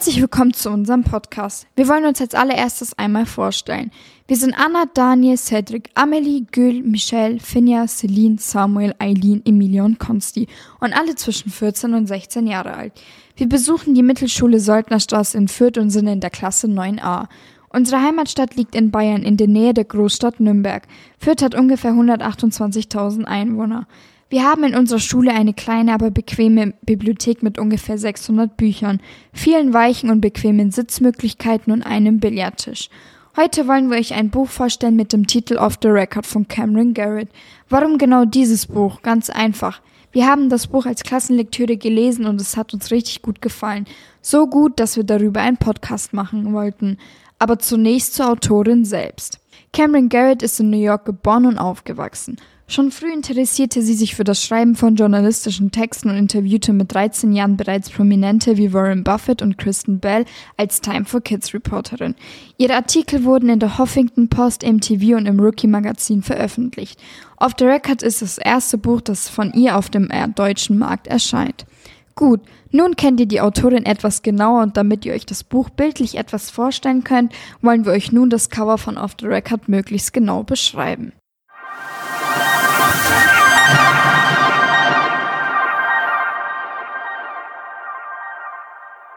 Herzlich willkommen zu unserem Podcast. Wir wollen uns als allererstes einmal vorstellen. Wir sind Anna, Daniel, Cedric, Amelie, Gül, Michelle, Finja, Celine, Samuel, Eileen, Emilia und Konsti und alle zwischen 14 und 16 Jahre alt. Wir besuchen die Mittelschule Soldnerstraße in Fürth und sind in der Klasse 9a. Unsere Heimatstadt liegt in Bayern in der Nähe der Großstadt Nürnberg. Fürth hat ungefähr 128.000 Einwohner. Wir haben in unserer Schule eine kleine, aber bequeme Bibliothek mit ungefähr 600 Büchern, vielen weichen und bequemen Sitzmöglichkeiten und einem Billardtisch. Heute wollen wir euch ein Buch vorstellen mit dem Titel Off the Record von Cameron Garrett. Warum genau dieses Buch? Ganz einfach. Wir haben das Buch als Klassenlektüre gelesen und es hat uns richtig gut gefallen. So gut, dass wir darüber einen Podcast machen wollten. Aber zunächst zur Autorin selbst. Cameron Garrett ist in New York geboren und aufgewachsen. Schon früh interessierte sie sich für das Schreiben von journalistischen Texten und interviewte mit 13 Jahren bereits Prominente wie Warren Buffett und Kristen Bell als Time for Kids Reporterin. Ihre Artikel wurden in der Huffington Post, MTV und im Rookie Magazin veröffentlicht. Off the Record ist das erste Buch, das von ihr auf dem deutschen Markt erscheint. Gut, nun kennt ihr die Autorin etwas genauer und damit ihr euch das Buch bildlich etwas vorstellen könnt, wollen wir euch nun das Cover von Off the Record möglichst genau beschreiben.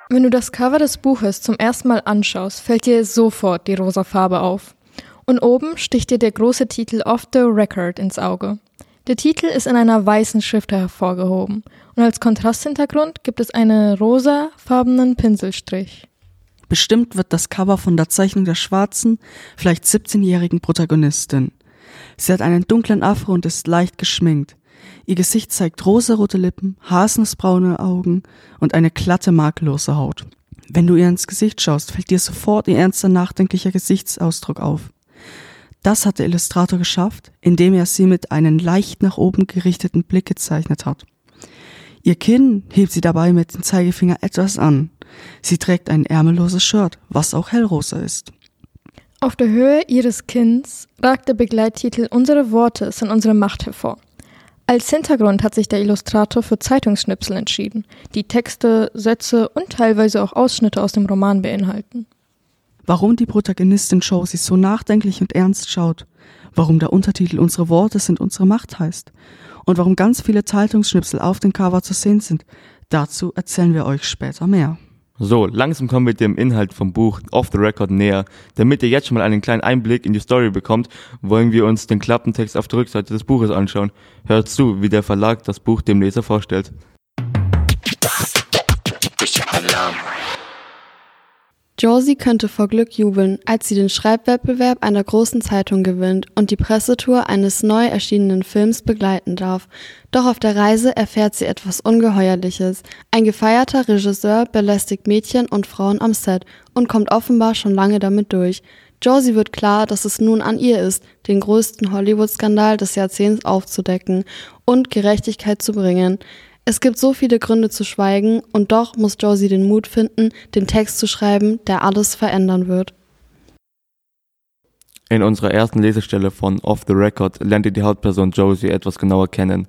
Wenn du das Cover des Buches zum ersten Mal anschaust, fällt dir sofort die rosa Farbe auf. Und oben sticht dir der große Titel Off the Record ins Auge. Der Titel ist in einer weißen Schrift hervorgehoben und als Kontrasthintergrund gibt es einen rosafarbenen Pinselstrich. Bestimmt wird das Cover von der Zeichnung der schwarzen, vielleicht 17-jährigen Protagonistin. Sie hat einen dunklen Afro und ist leicht geschminkt. Ihr Gesicht zeigt rosarote Lippen, haselnussbraune Augen und eine glatte, makellose Haut. Wenn du ihr ins Gesicht schaust, fällt dir sofort ihr ernster, nachdenklicher Gesichtsausdruck auf. Das hat der Illustrator geschafft, indem er sie mit einem leicht nach oben gerichteten Blick gezeichnet hat. Ihr Kinn hebt sie dabei mit dem Zeigefinger etwas an. Sie trägt ein ärmelloses Shirt, was auch hellrosa ist. Auf der Höhe ihres Kinns ragt der Begleittitel Unsere Worte sind unsere Macht hervor. Als Hintergrund hat sich der Illustrator für Zeitungsschnipsel entschieden, die Texte, Sätze und teilweise auch Ausschnitte aus dem Roman beinhalten. Warum die Protagonistin Josie so nachdenklich und ernst schaut, warum der Untertitel Unsere Worte sind unsere Macht heißt und warum ganz viele Zeitungsschnipsel auf dem Cover zu sehen sind, dazu erzählen wir euch später mehr. So, langsam kommen wir dem Inhalt vom Buch Off the Record näher. Damit ihr jetzt schon mal einen kleinen Einblick in die Story bekommt, wollen wir uns den Klappentext auf der Rückseite des Buches anschauen. Hört zu, wie der Verlag das Buch dem Leser vorstellt. Josie könnte vor Glück jubeln, als sie den Schreibwettbewerb einer großen Zeitung gewinnt und die Pressetour eines neu erschienenen Films begleiten darf. Doch auf der Reise erfährt sie etwas Ungeheuerliches. Ein gefeierter Regisseur belästigt Mädchen und Frauen am Set und kommt offenbar schon lange damit durch. Josie wird klar, dass es nun an ihr ist, den größten Hollywood-Skandal des Jahrzehnts aufzudecken und Gerechtigkeit zu bringen. Es gibt so viele Gründe zu schweigen und doch muss Josie den Mut finden, den Text zu schreiben, der alles verändern wird. In unserer ersten Lesestelle von Off the Record lernt ihr die Hauptperson Josie etwas genauer kennen.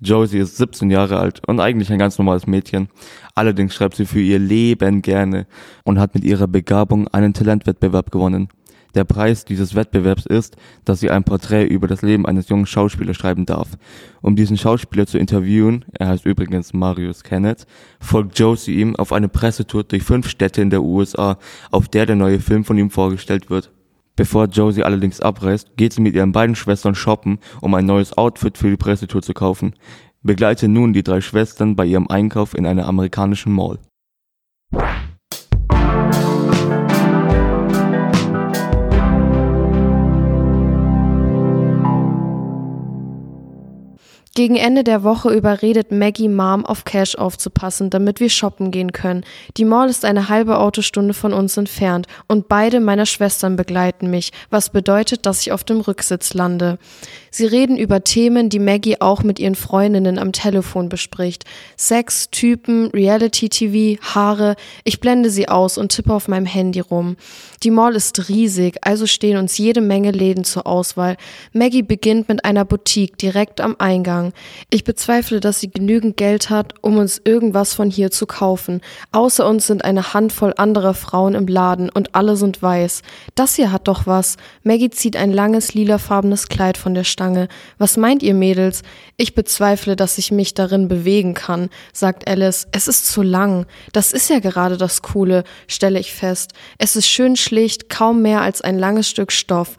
Josie ist 17 Jahre alt und eigentlich ein ganz normales Mädchen. Allerdings schreibt sie für ihr Leben gerne und hat mit ihrer Begabung einen Talentwettbewerb gewonnen. Der Preis dieses Wettbewerbs ist, dass sie ein Porträt über das Leben eines jungen Schauspielers schreiben darf. Um diesen Schauspieler zu interviewen, er heißt übrigens Marius Kenneth, folgt Josie ihm auf eine Pressetour durch fünf Städte in der USA, auf der der neue Film von ihm vorgestellt wird. Bevor Josie allerdings abreist, geht sie mit ihren beiden Schwestern shoppen, um ein neues Outfit für die Pressetour zu kaufen. Begleite nun die drei Schwestern bei ihrem Einkauf in einer amerikanischen Mall. Gegen Ende der Woche überredet Maggie Mom auf Cash aufzupassen, damit wir shoppen gehen können. Die Mall ist eine halbe Autostunde von uns entfernt und beide meiner Schwestern begleiten mich, was bedeutet, dass ich auf dem Rücksitz lande. Sie reden über Themen, die Maggie auch mit ihren Freundinnen am Telefon bespricht. Sex, Typen, Reality TV, Haare. Ich blende sie aus und tippe auf meinem Handy rum. Die Mall ist riesig, also stehen uns jede Menge Läden zur Auswahl. Maggie beginnt mit einer Boutique direkt am Eingang. Lang. Ich bezweifle, dass sie genügend Geld hat, um uns irgendwas von hier zu kaufen. Außer uns sind eine Handvoll anderer Frauen im Laden und alle sind weiß. Das hier hat doch was. Maggie zieht ein langes lilafarbenes Kleid von der Stange. Was meint ihr Mädels? Ich bezweifle, dass ich mich darin bewegen kann, sagt Alice. Es ist zu lang. Das ist ja gerade das Coole, stelle ich fest. Es ist schön schlicht, kaum mehr als ein langes Stück Stoff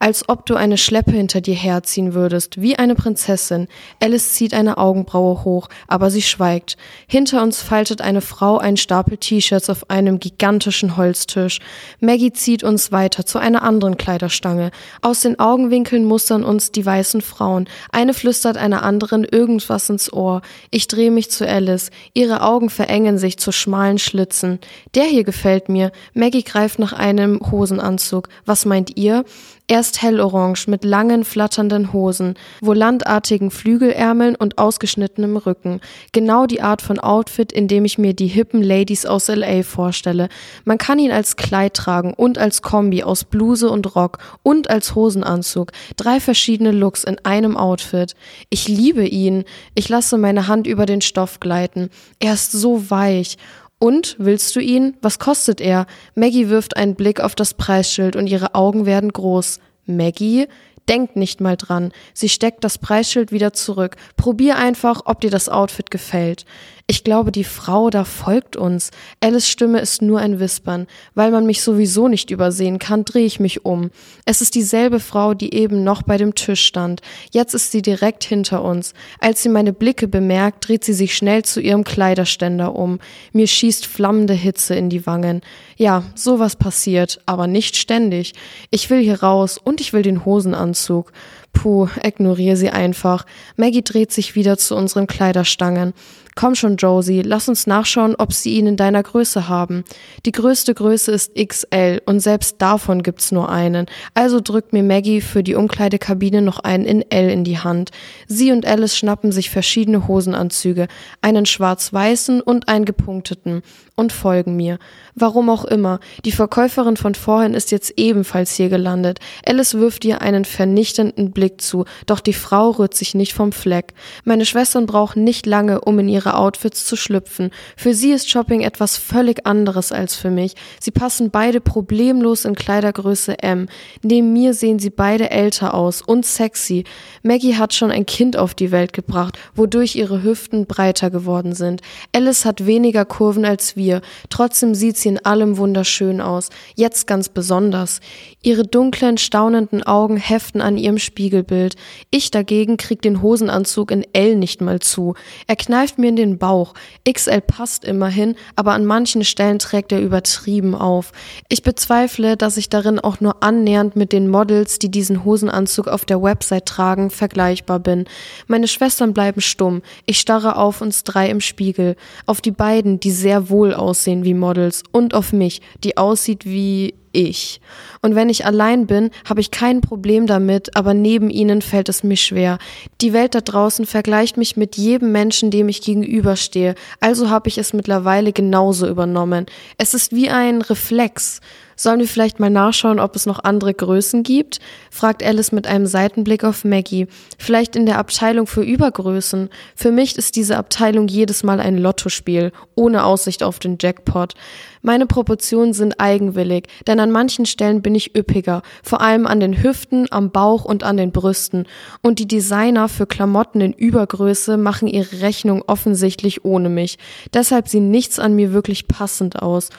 als ob du eine Schleppe hinter dir herziehen würdest, wie eine Prinzessin. Alice zieht eine Augenbraue hoch, aber sie schweigt. Hinter uns faltet eine Frau einen Stapel T-Shirts auf einem gigantischen Holztisch. Maggie zieht uns weiter zu einer anderen Kleiderstange. Aus den Augenwinkeln mustern uns die weißen Frauen. Eine flüstert einer anderen irgendwas ins Ohr. Ich drehe mich zu Alice. Ihre Augen verengen sich zu schmalen Schlitzen. Der hier gefällt mir. Maggie greift nach einem Hosenanzug. Was meint ihr? Erst hellorange mit langen, flatternden Hosen, volantartigen Flügelärmeln und ausgeschnittenem Rücken. Genau die Art von Outfit, in dem ich mir die hippen Ladies aus LA vorstelle. Man kann ihn als Kleid tragen und als Kombi aus Bluse und Rock und als Hosenanzug. Drei verschiedene Looks in einem Outfit. Ich liebe ihn. Ich lasse meine Hand über den Stoff gleiten. Er ist so weich. Und, willst du ihn? Was kostet er? Maggie wirft einen Blick auf das Preisschild und ihre Augen werden groß. Maggie? Denkt nicht mal dran. Sie steckt das Preisschild wieder zurück. Probier einfach, ob dir das Outfit gefällt. Ich glaube, die Frau da folgt uns. Alice Stimme ist nur ein Wispern. Weil man mich sowieso nicht übersehen kann, drehe ich mich um. Es ist dieselbe Frau, die eben noch bei dem Tisch stand. Jetzt ist sie direkt hinter uns. Als sie meine Blicke bemerkt, dreht sie sich schnell zu ihrem Kleiderständer um. Mir schießt flammende Hitze in die Wangen. Ja, sowas passiert, aber nicht ständig. Ich will hier raus und ich will den Hosenanzug. Puh, ignoriere sie einfach. Maggie dreht sich wieder zu unseren Kleiderstangen. Komm schon, Josie, lass uns nachschauen, ob sie ihn in deiner Größe haben. Die größte Größe ist XL und selbst davon gibt's nur einen. Also drückt mir Maggie für die Umkleidekabine noch einen in L in die Hand. Sie und Alice schnappen sich verschiedene Hosenanzüge, einen schwarz-weißen und einen gepunkteten, und folgen mir. Warum auch immer. Die Verkäuferin von vorhin ist jetzt ebenfalls hier gelandet. Alice wirft ihr einen vernichtenden Blick zu, doch die Frau rührt sich nicht vom Fleck. Meine Schwestern brauchen nicht lange, um in ihre Outfits zu schlüpfen. Für sie ist Shopping etwas völlig anderes als für mich. Sie passen beide problemlos in Kleidergröße M. Neben mir sehen sie beide älter aus und sexy. Maggie hat schon ein Kind auf die Welt gebracht, wodurch ihre Hüften breiter geworden sind. Alice hat weniger Kurven als wir. Trotzdem sieht sie in allem wunderschön aus. Jetzt ganz besonders. Ihre dunklen, staunenden Augen heften an ihrem Spiegelbild. Ich dagegen krieg den Hosenanzug in L nicht mal zu. Er kneift mir in den Bauch. XL passt immerhin, aber an manchen Stellen trägt er übertrieben auf. Ich bezweifle, dass ich darin auch nur annähernd mit den Models, die diesen Hosenanzug auf der Website tragen, vergleichbar bin. Meine Schwestern bleiben stumm. Ich starre auf uns drei im Spiegel. Auf die beiden, die sehr wohl aussehen wie Models und auf mich, die aussieht wie ich. Und wenn ich allein bin, habe ich kein Problem damit, aber neben ihnen fällt es mir schwer. Die Welt da draußen vergleicht mich mit jedem Menschen, dem ich gegenüberstehe, also habe ich es mittlerweile genauso übernommen. Es ist wie ein Reflex. Sollen wir vielleicht mal nachschauen, ob es noch andere Größen gibt? fragt Alice mit einem Seitenblick auf Maggie. Vielleicht in der Abteilung für Übergrößen. Für mich ist diese Abteilung jedes Mal ein Lottospiel, ohne Aussicht auf den Jackpot. Meine Proportionen sind eigenwillig, denn an manchen Stellen bin ich üppiger, vor allem an den Hüften, am Bauch und an den Brüsten. Und die Designer für Klamotten in Übergröße machen ihre Rechnung offensichtlich ohne mich. Deshalb sieht nichts an mir wirklich passend aus.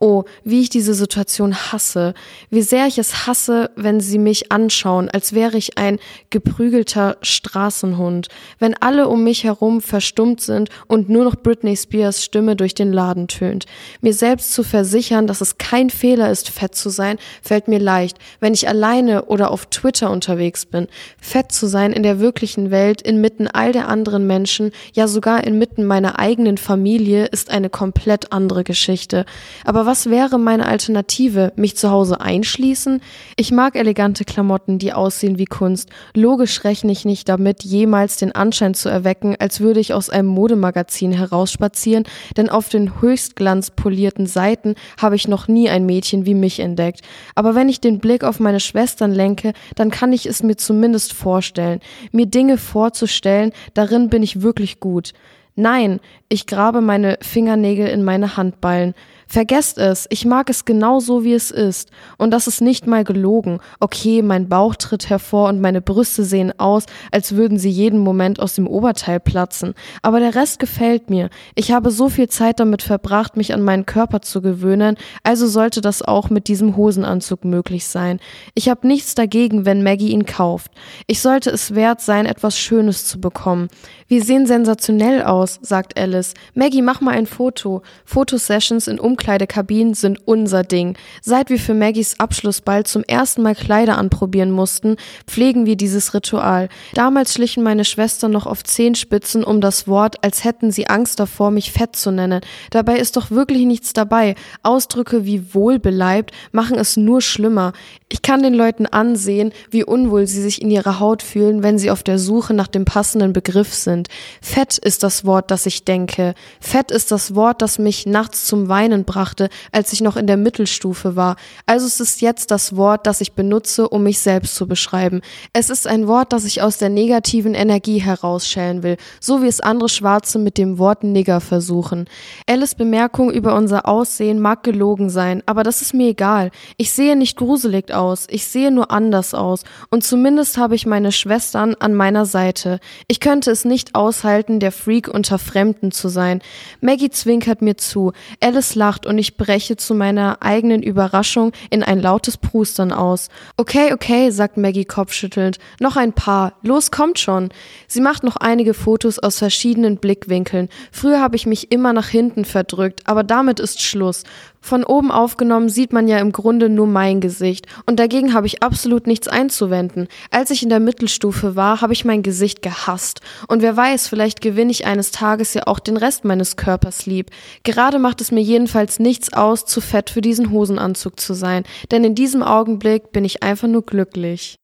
Oh, wie ich diese Situation hasse. Wie sehr ich es hasse, wenn sie mich anschauen, als wäre ich ein geprügelter Straßenhund. Wenn alle um mich herum verstummt sind und nur noch Britney Spears Stimme durch den Laden tönt. Mir selbst zu versichern, dass es kein Fehler ist, fett zu sein, fällt mir leicht, wenn ich alleine oder auf Twitter unterwegs bin. Fett zu sein in der wirklichen Welt, inmitten all der anderen Menschen, ja sogar inmitten meiner eigenen Familie, ist eine komplett andere Geschichte. Aber was wäre meine Alternative? Mich zu Hause einschließen? Ich mag elegante Klamotten, die aussehen wie Kunst. Logisch rechne ich nicht damit, jemals den Anschein zu erwecken, als würde ich aus einem Modemagazin herausspazieren, denn auf den höchstglanzpolierten Seiten habe ich noch nie ein Mädchen wie mich entdeckt. Aber wenn ich den Blick auf meine Schwestern lenke, dann kann ich es mir zumindest vorstellen. Mir Dinge vorzustellen, darin bin ich wirklich gut. Nein, ich grabe meine Fingernägel in meine Handballen. Vergesst es, ich mag es genau so, wie es ist. Und das ist nicht mal gelogen. Okay, mein Bauch tritt hervor und meine Brüste sehen aus, als würden sie jeden Moment aus dem Oberteil platzen. Aber der Rest gefällt mir. Ich habe so viel Zeit damit verbracht, mich an meinen Körper zu gewöhnen, also sollte das auch mit diesem Hosenanzug möglich sein. Ich habe nichts dagegen, wenn Maggie ihn kauft. Ich sollte es wert sein, etwas Schönes zu bekommen. Wir sehen sensationell aus, sagt Alice. Maggie, mach mal ein Foto. Fotosessions in Umkleidekabinen sind unser Ding. Seit wir für Maggies Abschlussball zum ersten Mal Kleider anprobieren mussten, pflegen wir dieses Ritual. Damals schlichen meine Schwestern noch auf Zehenspitzen um das Wort, als hätten sie Angst davor, mich fett zu nennen. Dabei ist doch wirklich nichts dabei. Ausdrücke wie wohlbeleibt machen es nur schlimmer. Ich kann den Leuten ansehen, wie unwohl sie sich in ihrer Haut fühlen, wenn sie auf der Suche nach dem passenden Begriff sind. Fett ist das Wort, das ich denke. Fett ist das Wort, das mich nachts zum Weinen brachte, als ich noch in der Mittelstufe war. Also es ist jetzt das Wort, das ich benutze, um mich selbst zu beschreiben. Es ist ein Wort, das ich aus der negativen Energie herausschälen will, so wie es andere Schwarze mit dem Wort Nigger versuchen. Alice Bemerkung über unser Aussehen mag gelogen sein, aber das ist mir egal. Ich sehe nicht gruselig aus, ich sehe nur anders aus und zumindest habe ich meine Schwestern an meiner Seite. Ich könnte es nicht aushalten, der Freak unter Fremden zu sein. Maggie zwinkert mir zu, Alice lacht und ich breche zu meiner eigenen Überraschung in ein lautes Prustern aus. Okay, okay, sagt Maggie kopfschüttelnd, noch ein paar, los kommt schon. Sie macht noch einige Fotos aus verschiedenen Blickwinkeln. Früher habe ich mich immer nach hinten verdrückt, aber damit ist Schluss. Von oben aufgenommen sieht man ja im Grunde nur mein Gesicht und dagegen habe ich absolut nichts einzuwenden. Als ich in der Mittelstufe war, habe ich mein Gesicht gehasst und wer weiß, vielleicht gewinne ich eines Tages ja auch den Rest meines Körpers lieb. Gerade macht es mir jedenfalls nichts aus, zu fett für diesen Hosenanzug zu sein, denn in diesem Augenblick bin ich einfach nur glücklich.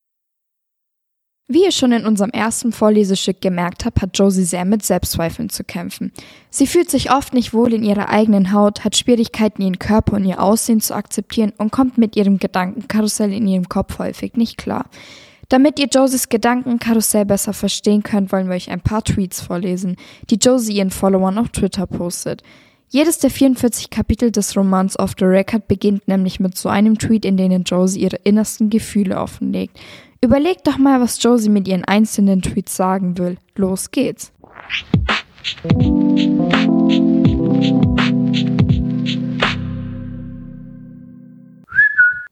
Wie ihr schon in unserem ersten Vorlesestück gemerkt habt, hat Josie sehr mit Selbstzweifeln zu kämpfen. Sie fühlt sich oft nicht wohl in ihrer eigenen Haut, hat Schwierigkeiten, ihren Körper und ihr Aussehen zu akzeptieren und kommt mit ihrem Gedankenkarussell in ihrem Kopf häufig nicht klar. Damit ihr Josies Gedankenkarussell besser verstehen könnt, wollen wir euch ein paar Tweets vorlesen, die Josie ihren Followern auf Twitter postet. Jedes der 44 Kapitel des Romans Off the Record beginnt nämlich mit so einem Tweet, in dem Josie ihre innersten Gefühle offenlegt. Überlegt doch mal, was Josie mit ihren einzelnen Tweets sagen will. Los geht's.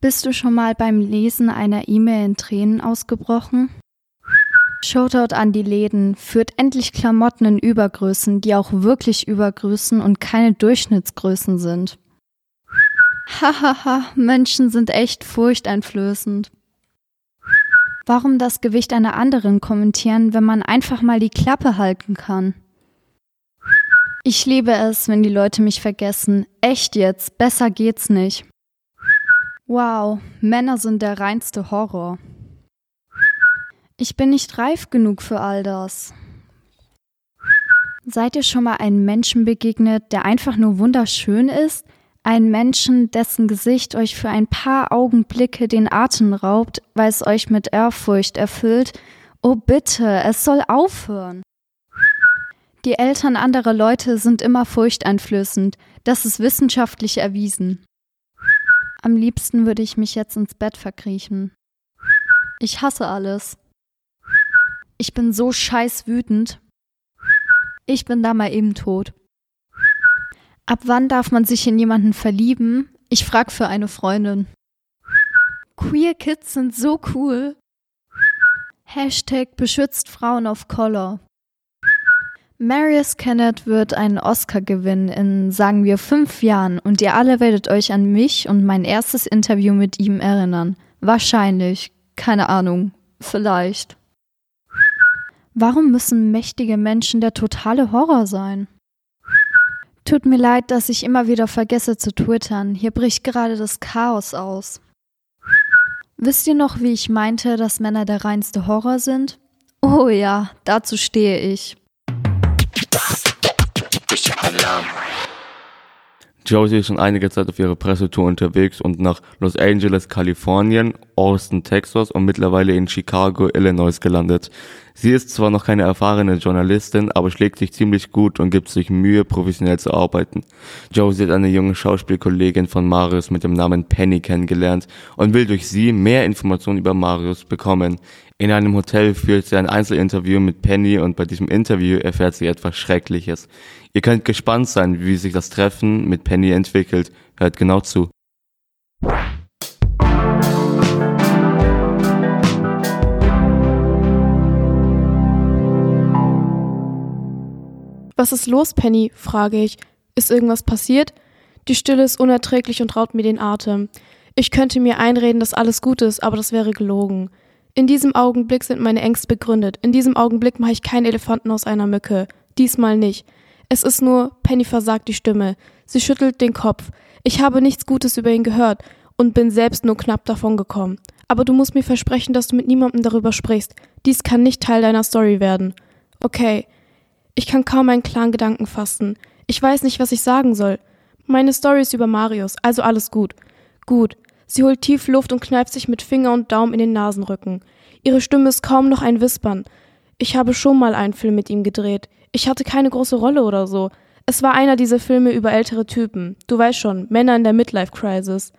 Bist du schon mal beim Lesen einer E-Mail in Tränen ausgebrochen? Shoutout an die Läden, führt endlich Klamotten in Übergrößen, die auch wirklich Übergrößen und keine Durchschnittsgrößen sind. Hahaha, Menschen sind echt furchteinflößend. Warum das Gewicht einer anderen kommentieren, wenn man einfach mal die Klappe halten kann? Ich liebe es, wenn die Leute mich vergessen. Echt jetzt, besser geht's nicht. Wow, Männer sind der reinste Horror. Ich bin nicht reif genug für all das. Seid ihr schon mal einem Menschen begegnet, der einfach nur wunderschön ist, ein Menschen, dessen Gesicht euch für ein paar Augenblicke den Atem raubt, weil es euch mit Ehrfurcht erfüllt. Oh bitte, es soll aufhören. Die Eltern anderer Leute sind immer furchteinflößend. Das ist wissenschaftlich erwiesen. Am liebsten würde ich mich jetzt ins Bett verkriechen. Ich hasse alles. Ich bin so scheiß wütend. Ich bin da mal eben tot. Ab wann darf man sich in jemanden verlieben? Ich frag für eine Freundin. Queer Kids sind so cool. Hashtag beschützt Frauen of Color. Marius Kenneth wird einen Oscar gewinnen in, sagen wir, fünf Jahren und ihr alle werdet euch an mich und mein erstes Interview mit ihm erinnern. Wahrscheinlich. Keine Ahnung. Vielleicht. Warum müssen mächtige Menschen der totale Horror sein? Tut mir leid, dass ich immer wieder vergesse zu twittern. Hier bricht gerade das Chaos aus. Wisst ihr noch, wie ich meinte, dass Männer der reinste Horror sind? Oh ja, dazu stehe ich. Josie ist schon einige Zeit auf ihrer Pressetour unterwegs und nach Los Angeles, Kalifornien, Austin, Texas und mittlerweile in Chicago, Illinois gelandet. Sie ist zwar noch keine erfahrene Journalistin, aber schlägt sich ziemlich gut und gibt sich Mühe, professionell zu arbeiten. Josie hat eine junge Schauspielkollegin von Marius mit dem Namen Penny kennengelernt und will durch sie mehr Informationen über Marius bekommen. In einem Hotel führt sie ein Einzelinterview mit Penny und bei diesem Interview erfährt sie etwas Schreckliches. Ihr könnt gespannt sein, wie sich das Treffen mit Penny entwickelt. Hört genau zu. Was ist los, Penny? frage ich. Ist irgendwas passiert? Die Stille ist unerträglich und raubt mir den Atem. Ich könnte mir einreden, dass alles gut ist, aber das wäre gelogen. In diesem Augenblick sind meine Ängste begründet. In diesem Augenblick mache ich keinen Elefanten aus einer Mücke. Diesmal nicht. Es ist nur, Penny versagt die Stimme. Sie schüttelt den Kopf. Ich habe nichts Gutes über ihn gehört und bin selbst nur knapp davon gekommen. Aber du musst mir versprechen, dass du mit niemandem darüber sprichst. Dies kann nicht Teil deiner Story werden. Okay, ich kann kaum einen klaren Gedanken fassen. Ich weiß nicht, was ich sagen soll. Meine Story ist über Marius, also alles gut. Gut. Sie holt tief Luft und kneift sich mit Finger und Daumen in den Nasenrücken. Ihre Stimme ist kaum noch ein Wispern. Ich habe schon mal einen Film mit ihm gedreht. Ich hatte keine große Rolle oder so. Es war einer dieser Filme über ältere Typen. Du weißt schon, Männer in der Midlife Crisis.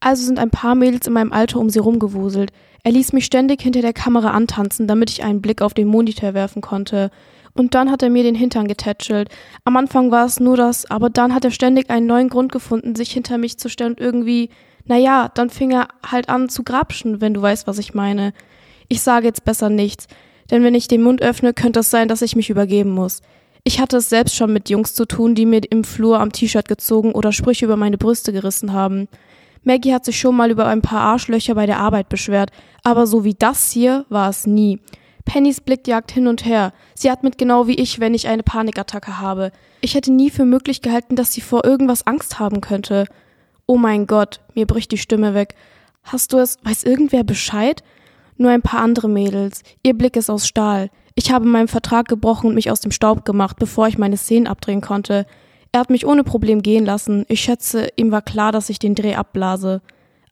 Also sind ein paar Mädels in meinem Alter um sie rumgewuselt. Er ließ mich ständig hinter der Kamera antanzen, damit ich einen Blick auf den Monitor werfen konnte. Und dann hat er mir den Hintern getätschelt. Am Anfang war es nur das, aber dann hat er ständig einen neuen Grund gefunden, sich hinter mich zu stellen und irgendwie, naja, dann fing er halt an zu grapschen, wenn du weißt, was ich meine. Ich sage jetzt besser nichts, denn wenn ich den Mund öffne, könnte es sein, dass ich mich übergeben muss. Ich hatte es selbst schon mit Jungs zu tun, die mir im Flur am T-Shirt gezogen oder Sprüche über meine Brüste gerissen haben. Maggie hat sich schon mal über ein paar Arschlöcher bei der Arbeit beschwert, aber so wie das hier war es nie. Pennys Blick jagt hin und her. Sie atmet genau wie ich, wenn ich eine Panikattacke habe. Ich hätte nie für möglich gehalten, dass sie vor irgendwas Angst haben könnte. Oh mein Gott, mir bricht die Stimme weg. Hast du es? Weiß irgendwer Bescheid? Nur ein paar andere Mädels. Ihr Blick ist aus Stahl. Ich habe meinen Vertrag gebrochen und mich aus dem Staub gemacht, bevor ich meine Szenen abdrehen konnte. Er hat mich ohne Problem gehen lassen. Ich schätze, ihm war klar, dass ich den Dreh abblase.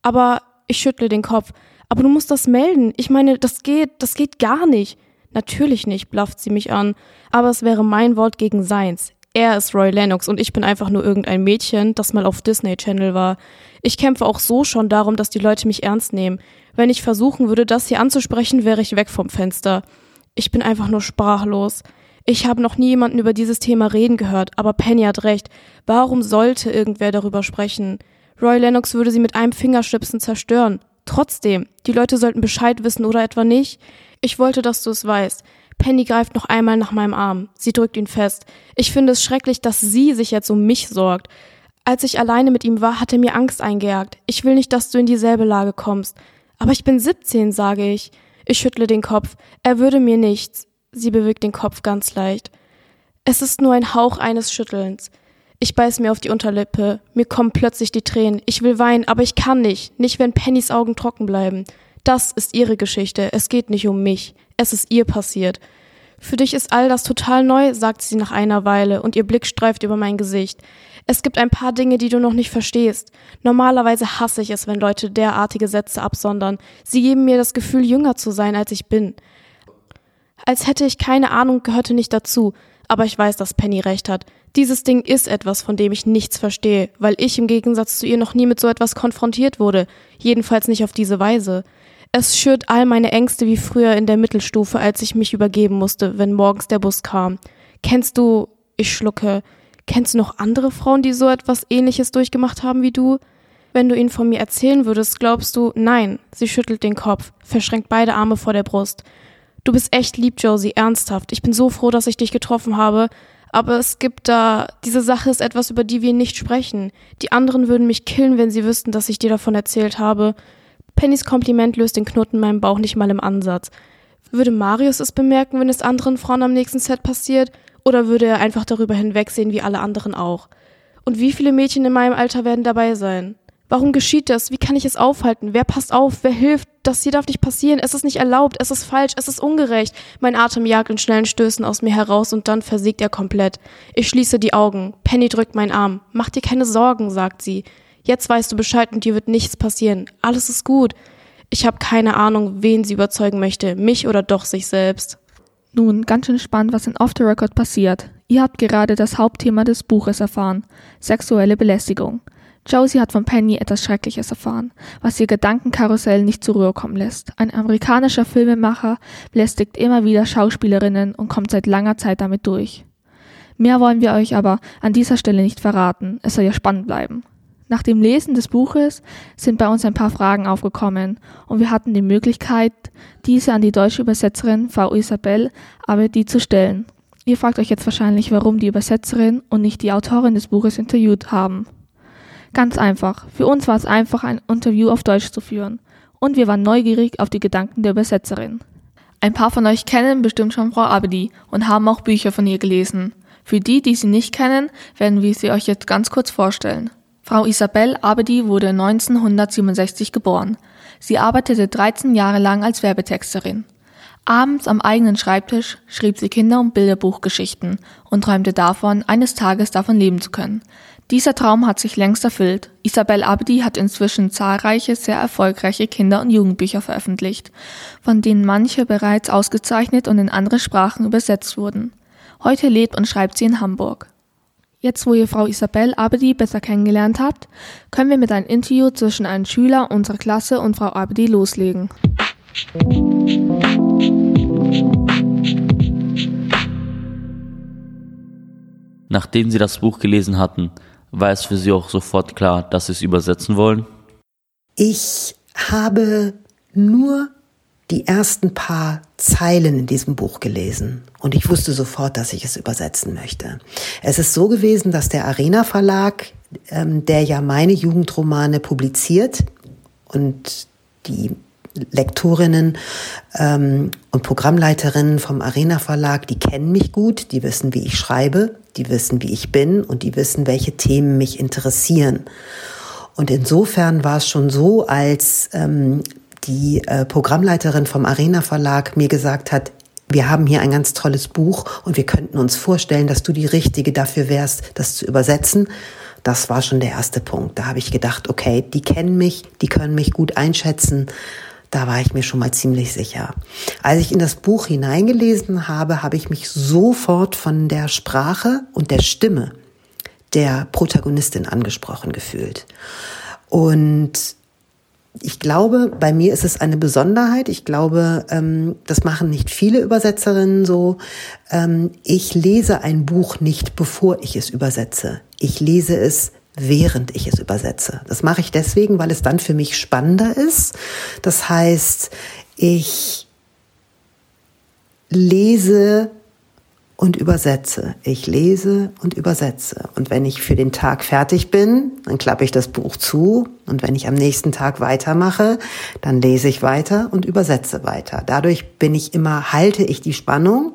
Aber ich schüttle den Kopf. Aber du musst das melden. Ich meine, das geht, das geht gar nicht. Natürlich nicht, blafft sie mich an. Aber es wäre mein Wort gegen seins. Er ist Roy Lennox und ich bin einfach nur irgendein Mädchen, das mal auf Disney Channel war. Ich kämpfe auch so schon darum, dass die Leute mich ernst nehmen. Wenn ich versuchen würde, das hier anzusprechen, wäre ich weg vom Fenster. Ich bin einfach nur sprachlos. Ich habe noch nie jemanden über dieses Thema reden gehört, aber Penny hat recht. Warum sollte irgendwer darüber sprechen? Roy Lennox würde sie mit einem Fingerschnipsen zerstören. Trotzdem, die Leute sollten Bescheid wissen oder etwa nicht. Ich wollte, dass du es weißt. Penny greift noch einmal nach meinem Arm. Sie drückt ihn fest. Ich finde es schrecklich, dass sie sich jetzt um mich sorgt. Als ich alleine mit ihm war, hat er mir Angst eingejagt. Ich will nicht, dass du in dieselbe Lage kommst. Aber ich bin 17, sage ich. Ich schüttle den Kopf. Er würde mir nichts. Sie bewegt den Kopf ganz leicht. Es ist nur ein Hauch eines Schüttelns. Ich beiß mir auf die Unterlippe. Mir kommen plötzlich die Tränen. Ich will weinen, aber ich kann nicht. Nicht, wenn Pennys Augen trocken bleiben. Das ist ihre Geschichte. Es geht nicht um mich. Es ist ihr passiert. Für dich ist all das total neu, sagt sie nach einer Weile, und ihr Blick streift über mein Gesicht. Es gibt ein paar Dinge, die du noch nicht verstehst. Normalerweise hasse ich es, wenn Leute derartige Sätze absondern. Sie geben mir das Gefühl, jünger zu sein, als ich bin. Als hätte ich keine Ahnung, gehörte nicht dazu. Aber ich weiß, dass Penny recht hat. Dieses Ding ist etwas, von dem ich nichts verstehe, weil ich im Gegensatz zu ihr noch nie mit so etwas konfrontiert wurde. Jedenfalls nicht auf diese Weise. Es schürt all meine Ängste wie früher in der Mittelstufe, als ich mich übergeben musste, wenn morgens der Bus kam. Kennst du, ich schlucke, kennst du noch andere Frauen, die so etwas ähnliches durchgemacht haben wie du? Wenn du ihnen von mir erzählen würdest, glaubst du, nein. Sie schüttelt den Kopf, verschränkt beide Arme vor der Brust. Du bist echt lieb, Josie, ernsthaft. Ich bin so froh, dass ich dich getroffen habe. Aber es gibt da, diese Sache ist etwas, über die wir nicht sprechen. Die anderen würden mich killen, wenn sie wüssten, dass ich dir davon erzählt habe. Pennys Kompliment löst den Knoten in meinem Bauch nicht mal im Ansatz. Würde Marius es bemerken, wenn es anderen Frauen am nächsten Set passiert? Oder würde er einfach darüber hinwegsehen wie alle anderen auch? Und wie viele Mädchen in meinem Alter werden dabei sein? Warum geschieht das? Wie kann ich es aufhalten? Wer passt auf? Wer hilft? Das hier darf nicht passieren. Es ist nicht erlaubt. Es ist falsch. Es ist ungerecht. Mein Atem jagt in schnellen Stößen aus mir heraus und dann versiegt er komplett. Ich schließe die Augen. Penny drückt meinen Arm. Mach dir keine Sorgen, sagt sie. Jetzt weißt du Bescheid und dir wird nichts passieren. Alles ist gut. Ich habe keine Ahnung, wen sie überzeugen möchte. Mich oder doch sich selbst. Nun, ganz schön spannend, was in Off the Record passiert. Ihr habt gerade das Hauptthema des Buches erfahren. Sexuelle Belästigung. Josie hat von Penny etwas Schreckliches erfahren, was ihr Gedankenkarussell nicht zur Ruhe kommen lässt. Ein amerikanischer Filmemacher belästigt immer wieder Schauspielerinnen und kommt seit langer Zeit damit durch. Mehr wollen wir euch aber an dieser Stelle nicht verraten, es soll ja spannend bleiben. Nach dem Lesen des Buches sind bei uns ein paar Fragen aufgekommen und wir hatten die Möglichkeit, diese an die deutsche Übersetzerin Frau Isabel Abedi zu stellen. Ihr fragt euch jetzt wahrscheinlich, warum die Übersetzerin und nicht die Autorin des Buches interviewt haben. Ganz einfach. Für uns war es einfach, ein Interview auf Deutsch zu führen. Und wir waren neugierig auf die Gedanken der Übersetzerin. Ein paar von euch kennen bestimmt schon Frau Abedi und haben auch Bücher von ihr gelesen. Für die, die sie nicht kennen, werden wir sie euch jetzt ganz kurz vorstellen. Frau Isabel Abedi wurde 1967 geboren. Sie arbeitete 13 Jahre lang als Werbetexterin. Abends am eigenen Schreibtisch schrieb sie Kinder- und Bilderbuchgeschichten und träumte davon, eines Tages davon leben zu können. Dieser Traum hat sich längst erfüllt. Isabel Abdi hat inzwischen zahlreiche sehr erfolgreiche Kinder- und Jugendbücher veröffentlicht, von denen manche bereits ausgezeichnet und in andere Sprachen übersetzt wurden. Heute lebt und schreibt sie in Hamburg. Jetzt, wo ihr Frau Isabel Abedi besser kennengelernt habt, können wir mit einem Interview zwischen einem Schüler unserer Klasse und Frau Abedi loslegen. Nachdem sie das Buch gelesen hatten, war es für Sie auch sofort klar, dass Sie es übersetzen wollen? Ich habe nur die ersten paar Zeilen in diesem Buch gelesen und ich wusste sofort, dass ich es übersetzen möchte. Es ist so gewesen, dass der Arena Verlag, ähm, der ja meine Jugendromane publiziert und die Lektorinnen ähm, und Programmleiterinnen vom Arena Verlag, die kennen mich gut, die wissen, wie ich schreibe, die wissen, wie ich bin und die wissen, welche Themen mich interessieren. Und insofern war es schon so, als ähm, die äh, Programmleiterin vom Arena Verlag mir gesagt hat, wir haben hier ein ganz tolles Buch und wir könnten uns vorstellen, dass du die Richtige dafür wärst, das zu übersetzen. Das war schon der erste Punkt. Da habe ich gedacht, okay, die kennen mich, die können mich gut einschätzen. Da war ich mir schon mal ziemlich sicher. Als ich in das Buch hineingelesen habe, habe ich mich sofort von der Sprache und der Stimme der Protagonistin angesprochen gefühlt. Und ich glaube, bei mir ist es eine Besonderheit. Ich glaube, ähm, das machen nicht viele Übersetzerinnen so. Ähm, ich lese ein Buch nicht, bevor ich es übersetze. Ich lese es während ich es übersetze. Das mache ich deswegen, weil es dann für mich spannender ist. Das heißt, ich lese und übersetze. Ich lese und übersetze. Und wenn ich für den Tag fertig bin, dann klappe ich das Buch zu. Und wenn ich am nächsten Tag weitermache, dann lese ich weiter und übersetze weiter. Dadurch bin ich immer, halte ich die Spannung,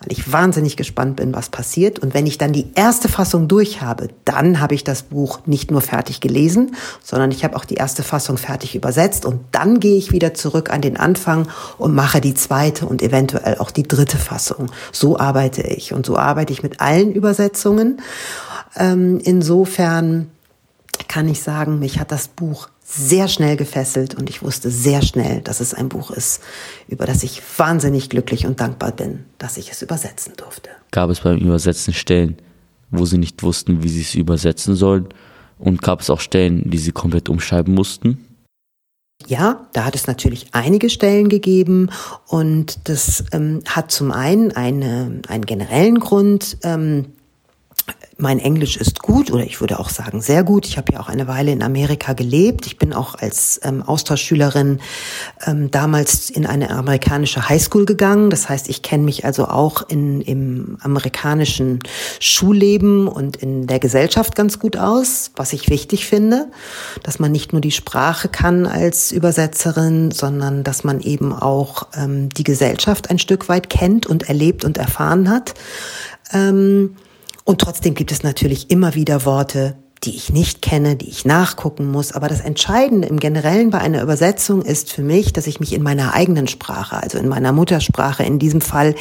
weil ich wahnsinnig gespannt bin, was passiert. Und wenn ich dann die erste Fassung durch habe, dann habe ich das Buch nicht nur fertig gelesen, sondern ich habe auch die erste Fassung fertig übersetzt. Und dann gehe ich wieder zurück an den Anfang und mache die zweite und eventuell auch die dritte Fassung. So arbeite ich. Und so arbeite ich mit allen Übersetzungen. Ähm, insofern kann ich sagen, mich hat das Buch sehr schnell gefesselt und ich wusste sehr schnell, dass es ein Buch ist, über das ich wahnsinnig glücklich und dankbar bin, dass ich es übersetzen durfte. Gab es beim Übersetzen Stellen, wo Sie nicht wussten, wie Sie es übersetzen sollen? Und gab es auch Stellen, die Sie komplett umschreiben mussten? Ja, da hat es natürlich einige Stellen gegeben und das ähm, hat zum einen eine, einen generellen Grund. Ähm, mein Englisch ist gut oder ich würde auch sagen sehr gut. Ich habe ja auch eine Weile in Amerika gelebt. Ich bin auch als ähm, Austauschschülerin ähm, damals in eine amerikanische Highschool gegangen. Das heißt, ich kenne mich also auch in, im amerikanischen Schulleben und in der Gesellschaft ganz gut aus, was ich wichtig finde, dass man nicht nur die Sprache kann als Übersetzerin, sondern dass man eben auch ähm, die Gesellschaft ein Stück weit kennt und erlebt und erfahren hat. Ähm, und trotzdem gibt es natürlich immer wieder Worte, die ich nicht kenne, die ich nachgucken muss. Aber das Entscheidende im Generellen bei einer Übersetzung ist für mich, dass ich mich in meiner eigenen Sprache, also in meiner Muttersprache, in diesem Fall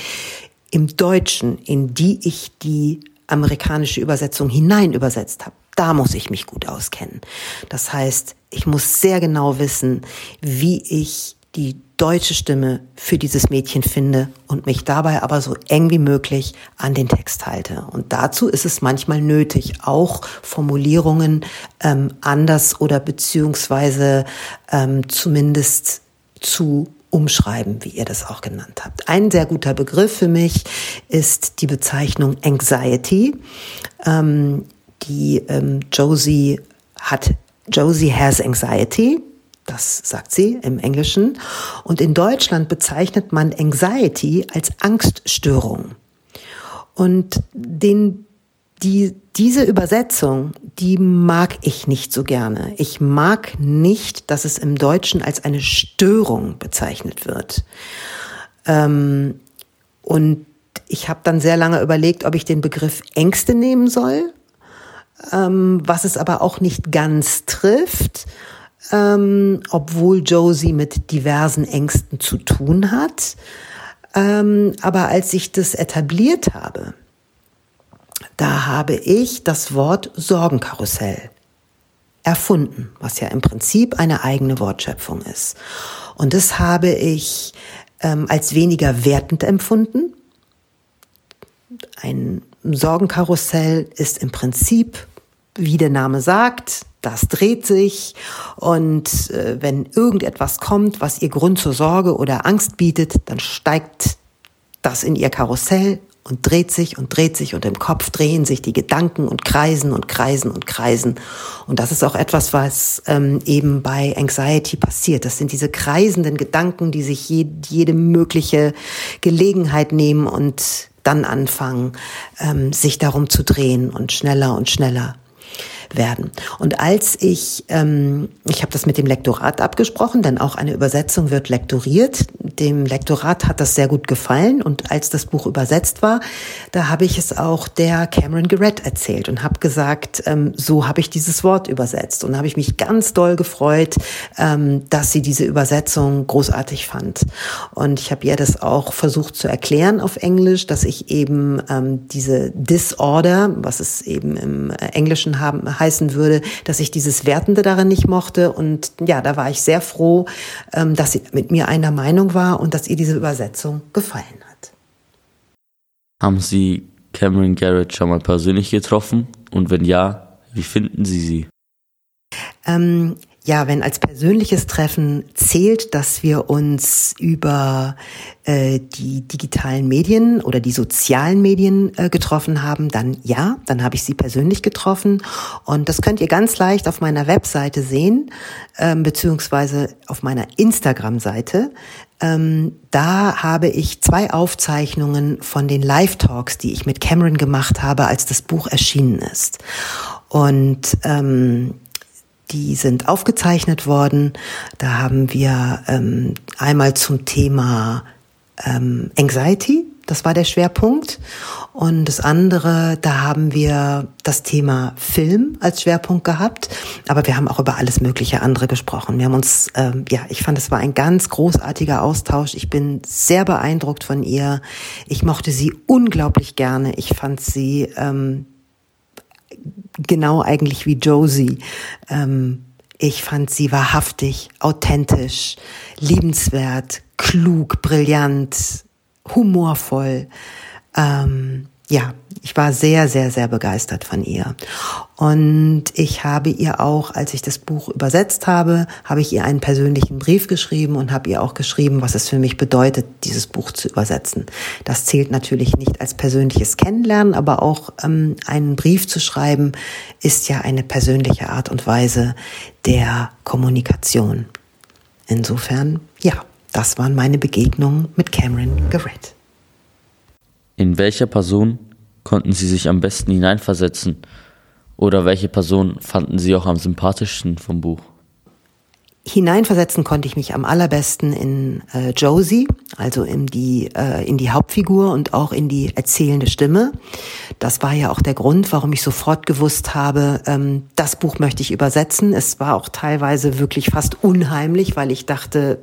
im Deutschen, in die ich die amerikanische Übersetzung hinein übersetzt habe, da muss ich mich gut auskennen. Das heißt, ich muss sehr genau wissen, wie ich die deutsche Stimme für dieses Mädchen finde und mich dabei aber so eng wie möglich an den Text halte. Und dazu ist es manchmal nötig, auch Formulierungen ähm, anders oder beziehungsweise ähm, zumindest zu umschreiben, wie ihr das auch genannt habt. Ein sehr guter Begriff für mich ist die Bezeichnung Anxiety. Ähm, die ähm, Josie hat, Josie has anxiety. Das sagt sie im Englischen. Und in Deutschland bezeichnet man Anxiety als Angststörung. Und den, die, diese Übersetzung, die mag ich nicht so gerne. Ich mag nicht, dass es im Deutschen als eine Störung bezeichnet wird. Ähm, und ich habe dann sehr lange überlegt, ob ich den Begriff Ängste nehmen soll, ähm, was es aber auch nicht ganz trifft ähm, obwohl Josie mit diversen Ängsten zu tun hat. Ähm, aber als ich das etabliert habe, da habe ich das Wort Sorgenkarussell erfunden, was ja im Prinzip eine eigene Wortschöpfung ist. Und das habe ich ähm, als weniger wertend empfunden. Ein Sorgenkarussell ist im Prinzip, wie der Name sagt, das dreht sich und äh, wenn irgendetwas kommt, was ihr Grund zur Sorge oder Angst bietet, dann steigt das in ihr Karussell und dreht sich und dreht sich und im Kopf drehen sich die Gedanken und kreisen und kreisen und kreisen. Und das ist auch etwas, was ähm, eben bei Anxiety passiert. Das sind diese kreisenden Gedanken, die sich je, jede mögliche Gelegenheit nehmen und dann anfangen, ähm, sich darum zu drehen und schneller und schneller werden. Und als ich, ähm, ich habe das mit dem Lektorat abgesprochen, denn auch eine Übersetzung wird lektoriert. Dem Lektorat hat das sehr gut gefallen und als das Buch übersetzt war, da habe ich es auch der Cameron Garrett erzählt und habe gesagt, ähm, so habe ich dieses Wort übersetzt und habe ich mich ganz doll gefreut, ähm, dass sie diese Übersetzung großartig fand. Und ich habe ihr das auch versucht zu erklären auf Englisch, dass ich eben ähm, diese Disorder, was es eben im Englischen haben heißen würde, dass ich dieses Wertende darin nicht mochte. Und ja, da war ich sehr froh, ähm, dass sie mit mir einer Meinung war und dass ihr diese Übersetzung gefallen hat. Haben Sie Cameron Garrett schon mal persönlich getroffen? Und wenn ja, wie finden Sie sie? Ähm, ja, wenn als persönliches Treffen zählt, dass wir uns über äh, die digitalen Medien oder die sozialen Medien äh, getroffen haben, dann ja, dann habe ich sie persönlich getroffen. Und das könnt ihr ganz leicht auf meiner Webseite sehen, ähm, beziehungsweise auf meiner Instagram-Seite. Ähm, da habe ich zwei Aufzeichnungen von den Live-Talks, die ich mit Cameron gemacht habe, als das Buch erschienen ist. Und ähm, die sind aufgezeichnet worden. Da haben wir ähm, einmal zum Thema ähm, Anxiety, das war der Schwerpunkt. Und das andere, da haben wir das Thema Film als Schwerpunkt gehabt. Aber wir haben auch über alles mögliche andere gesprochen. Wir haben uns, ähm, ja, ich fand, es war ein ganz großartiger Austausch. Ich bin sehr beeindruckt von ihr. Ich mochte sie unglaublich gerne. Ich fand sie ähm, genau eigentlich wie Josie. Ähm, ich fand sie wahrhaftig, authentisch, liebenswert, klug, brillant, humorvoll. Ähm, ja, ich war sehr, sehr, sehr begeistert von ihr. Und ich habe ihr auch, als ich das Buch übersetzt habe, habe ich ihr einen persönlichen Brief geschrieben und habe ihr auch geschrieben, was es für mich bedeutet, dieses Buch zu übersetzen. Das zählt natürlich nicht als persönliches Kennenlernen, aber auch ähm, einen Brief zu schreiben, ist ja eine persönliche Art und Weise der Kommunikation. Insofern, ja, das waren meine Begegnungen mit Cameron Garrett. In welcher Person konnten Sie sich am besten hineinversetzen? Oder welche Person fanden Sie auch am sympathischsten vom Buch? Hineinversetzen konnte ich mich am allerbesten in äh, Josie, also in die, äh, in die Hauptfigur und auch in die erzählende Stimme. Das war ja auch der Grund, warum ich sofort gewusst habe, ähm, das Buch möchte ich übersetzen. Es war auch teilweise wirklich fast unheimlich, weil ich dachte,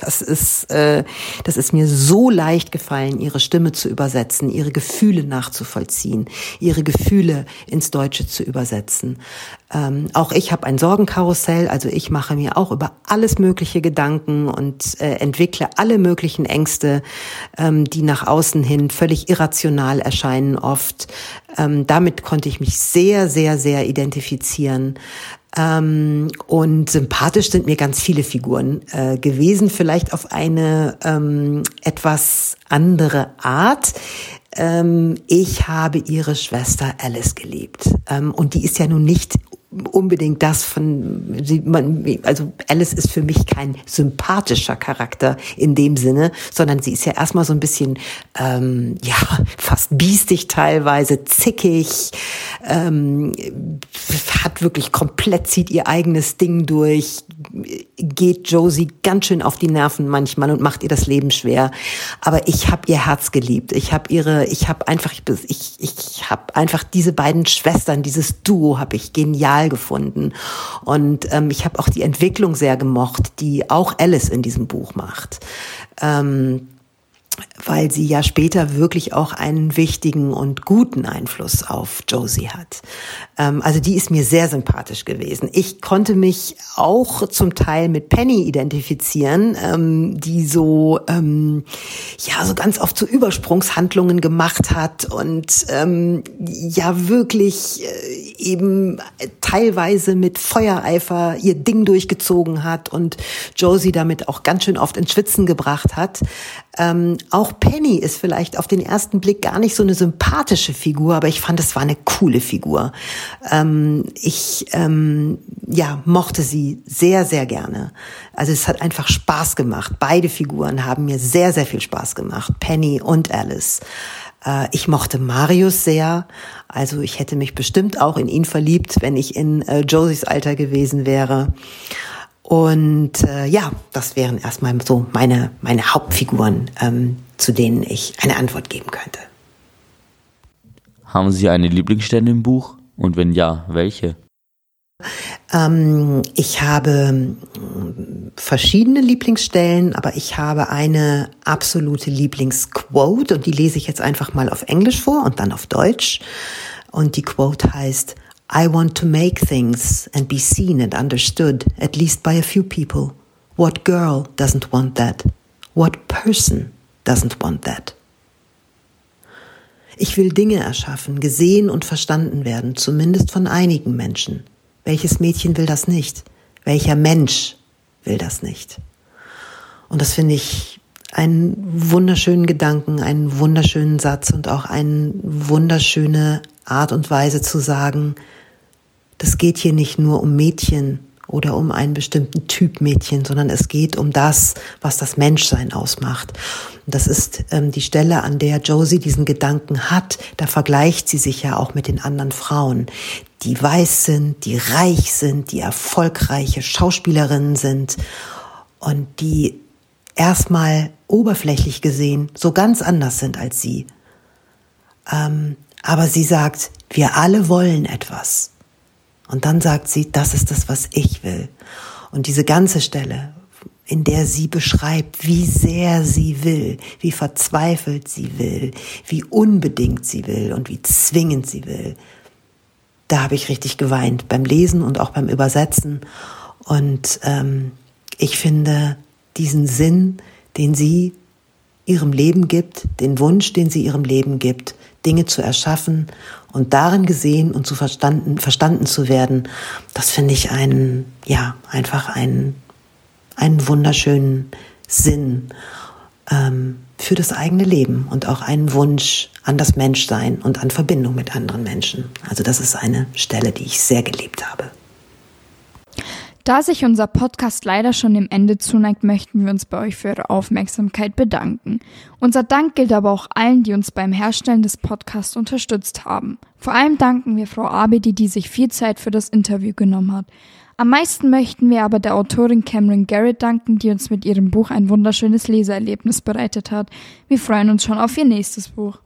das ist, äh, das ist mir so leicht gefallen, ihre Stimme zu übersetzen, ihre Gefühle nachzuvollziehen, ihre Gefühle ins Deutsche zu übersetzen. Ähm, auch ich habe ein Sorgenkarussell, also ich mache mir auch über alles mögliche Gedanken und äh, entwickle alle möglichen Ängste, ähm, die nach außen hin völlig irrational erscheinen oft. Ähm, damit konnte ich mich sehr, sehr, sehr identifizieren. Ähm, und sympathisch sind mir ganz viele Figuren äh, gewesen, vielleicht auf eine ähm, etwas andere Art. Ähm, ich habe ihre Schwester Alice geliebt. Ähm, und die ist ja nun nicht unbedingt das von, man, also Alice ist für mich kein sympathischer Charakter in dem Sinne, sondern sie ist ja erstmal so ein bisschen, ähm, ja, fast biestig teilweise, zickig, ähm, hat wirklich komplett, zieht ihr eigenes Ding durch, geht Josie ganz schön auf die Nerven manchmal und macht ihr das Leben schwer. Aber ich habe ihr Herz geliebt. Ich habe ihre, ich habe einfach, ich, ich habe einfach diese beiden Schwestern, dieses Duo habe ich genial gefunden. Und ähm, ich habe auch die Entwicklung sehr gemocht, die auch Alice in diesem Buch macht. Ähm, weil sie ja später wirklich auch einen wichtigen und guten Einfluss auf Josie hat. Ähm, also die ist mir sehr sympathisch gewesen. Ich konnte mich auch zum Teil mit Penny identifizieren, ähm, die so ähm, ja so ganz oft so Übersprungshandlungen gemacht hat und ja wirklich äh, eben teilweise mit Feuereifer ihr Ding durchgezogen hat und Josie damit auch ganz schön oft ins Schwitzen gebracht hat. Ähm, auch Penny ist vielleicht auf den ersten Blick gar nicht so eine sympathische Figur, aber ich fand, es war eine coole Figur. Ähm, ich ähm, ja mochte sie sehr, sehr gerne. Also es hat einfach Spaß gemacht. Beide Figuren haben mir sehr, sehr viel Spaß gemacht. Penny und Alice. Äh, ich mochte Marius sehr. Also ich hätte mich bestimmt auch in ihn verliebt, wenn ich in äh, Josies Alter gewesen wäre. Und äh, ja, das wären erstmal so meine, meine Hauptfiguren, ähm, zu denen ich eine Antwort geben könnte. Haben Sie eine Lieblingsstelle im Buch? Und wenn ja, welche? Ähm, ich habe verschiedene Lieblingsstellen, aber ich habe eine absolute Lieblingsquote und die lese ich jetzt einfach mal auf Englisch vor und dann auf Deutsch. Und die Quote heißt, I want to make things and be seen and understood, at least by a few people. What girl doesn't want that? What person doesn't want that? Ich will Dinge erschaffen, gesehen und verstanden werden, zumindest von einigen Menschen. Welches Mädchen will das nicht? Welcher Mensch will das nicht? Und das finde ich einen wunderschönen Gedanken, einen wunderschönen Satz und auch eine wunderschöne Art und Weise zu sagen, das geht hier nicht nur um Mädchen oder um einen bestimmten Typ Mädchen, sondern es geht um das, was das Menschsein ausmacht. Und das ist ähm, die Stelle, an der Josie diesen Gedanken hat. Da vergleicht sie sich ja auch mit den anderen Frauen, die weiß sind, die reich sind, die erfolgreiche Schauspielerinnen sind und die erstmal oberflächlich gesehen so ganz anders sind als sie. Ähm, aber sie sagt, wir alle wollen etwas. Und dann sagt sie, das ist das, was ich will. Und diese ganze Stelle, in der sie beschreibt, wie sehr sie will, wie verzweifelt sie will, wie unbedingt sie will und wie zwingend sie will, da habe ich richtig geweint beim Lesen und auch beim Übersetzen. Und ähm, ich finde diesen Sinn, den sie ihrem Leben gibt, den Wunsch, den sie ihrem Leben gibt, Dinge zu erschaffen und darin gesehen und zu verstanden, verstanden zu werden, das finde ich einen, ja, einfach einen, einen wunderschönen Sinn ähm, für das eigene Leben und auch einen Wunsch an das Menschsein und an Verbindung mit anderen Menschen. Also das ist eine Stelle, die ich sehr geliebt habe. Da sich unser Podcast leider schon dem Ende zuneigt, möchten wir uns bei euch für eure Aufmerksamkeit bedanken. Unser Dank gilt aber auch allen, die uns beim Herstellen des Podcasts unterstützt haben. Vor allem danken wir Frau Abedi, die sich viel Zeit für das Interview genommen hat. Am meisten möchten wir aber der Autorin Cameron Garrett danken, die uns mit ihrem Buch ein wunderschönes Leseerlebnis bereitet hat. Wir freuen uns schon auf ihr nächstes Buch.